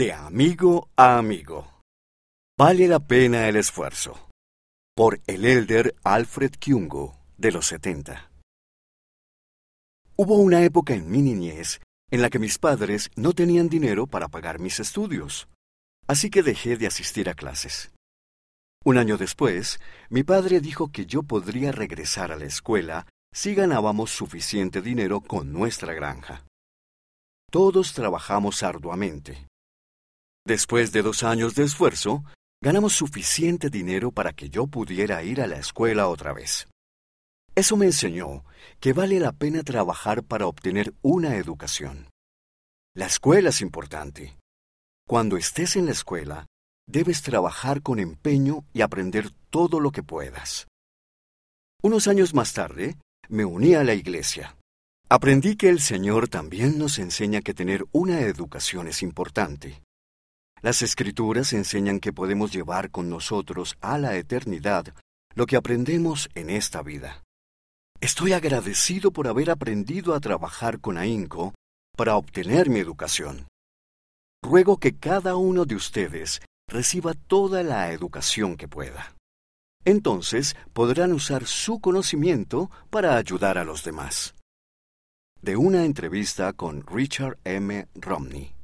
De amigo a amigo. Vale la pena el esfuerzo. Por el elder Alfred Kyungo, de los 70. Hubo una época en mi niñez en la que mis padres no tenían dinero para pagar mis estudios, así que dejé de asistir a clases. Un año después, mi padre dijo que yo podría regresar a la escuela si ganábamos suficiente dinero con nuestra granja. Todos trabajamos arduamente. Después de dos años de esfuerzo, ganamos suficiente dinero para que yo pudiera ir a la escuela otra vez. Eso me enseñó que vale la pena trabajar para obtener una educación. La escuela es importante. Cuando estés en la escuela, debes trabajar con empeño y aprender todo lo que puedas. Unos años más tarde, me uní a la iglesia. Aprendí que el Señor también nos enseña que tener una educación es importante. Las escrituras enseñan que podemos llevar con nosotros a la eternidad lo que aprendemos en esta vida. Estoy agradecido por haber aprendido a trabajar con ahínco para obtener mi educación. Ruego que cada uno de ustedes reciba toda la educación que pueda. Entonces podrán usar su conocimiento para ayudar a los demás. De una entrevista con Richard M. Romney.